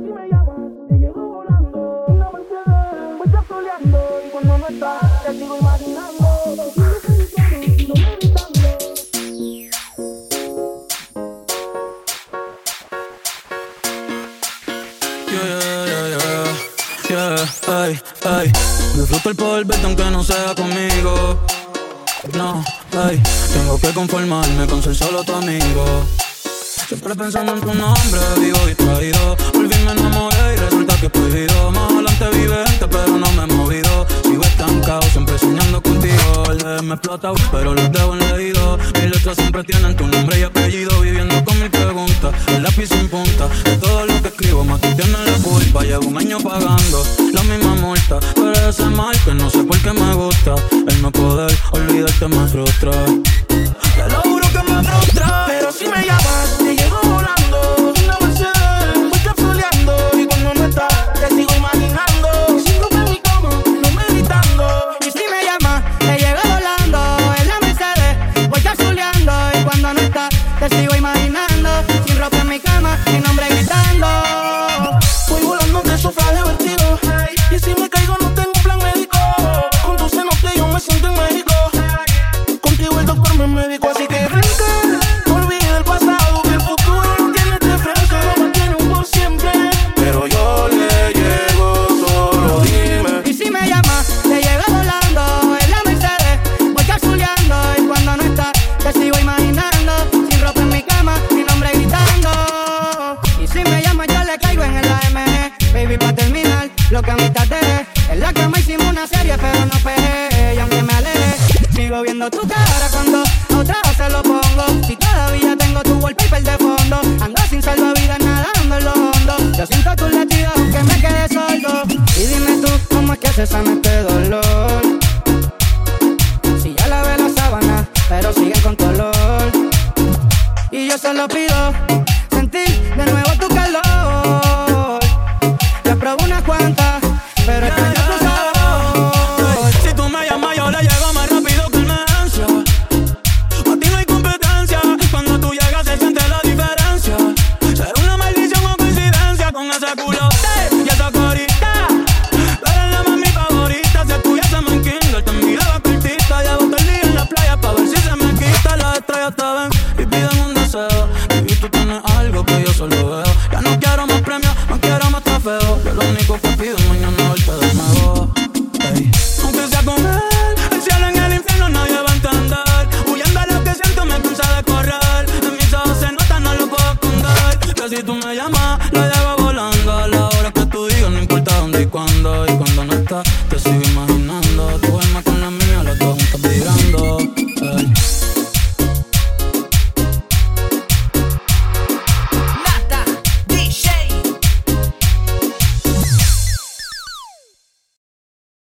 si me llamas, te llego volando. Una Mercedes, voy soleando. Y cuando no estás, te sigo imaginando. Yeah, ay, ay. Disfruto el poder aunque no sea conmigo. No, ay, tengo que conformarme con ser solo tu amigo. Siempre pensando en tu nombre, vivo distraído. Volví me enamoré y resulta que he prohibido. Más adelante vivente, pero no me he movido. Sigo estancado, siempre soñando contigo. El me explota, pero los dejo en leído. Mis letras siempre tienen tu nombre y apellido. Viviendo con mil preguntas, el lápiz sin punta. De todo lo que escribo, más tú tienes la culpa. Llevo un año pagando la misma multa. Pero ese mal que no sé lo que a mitad dejé. En la cama hicimos una serie, pero no pegué, y aunque me aleje, sigo viendo tu cara cuando a otra se lo pongo. Si todavía tengo tu wallpaper de fondo, ando sin salvavidas nadando en lo hondo. Yo siento tus latidos aunque me quede sordo. Y dime tú, ¿cómo es que se sana este dolor? Si ya lavé la sábana, pero siguen con color. Y yo solo pido sentir de nuevo tu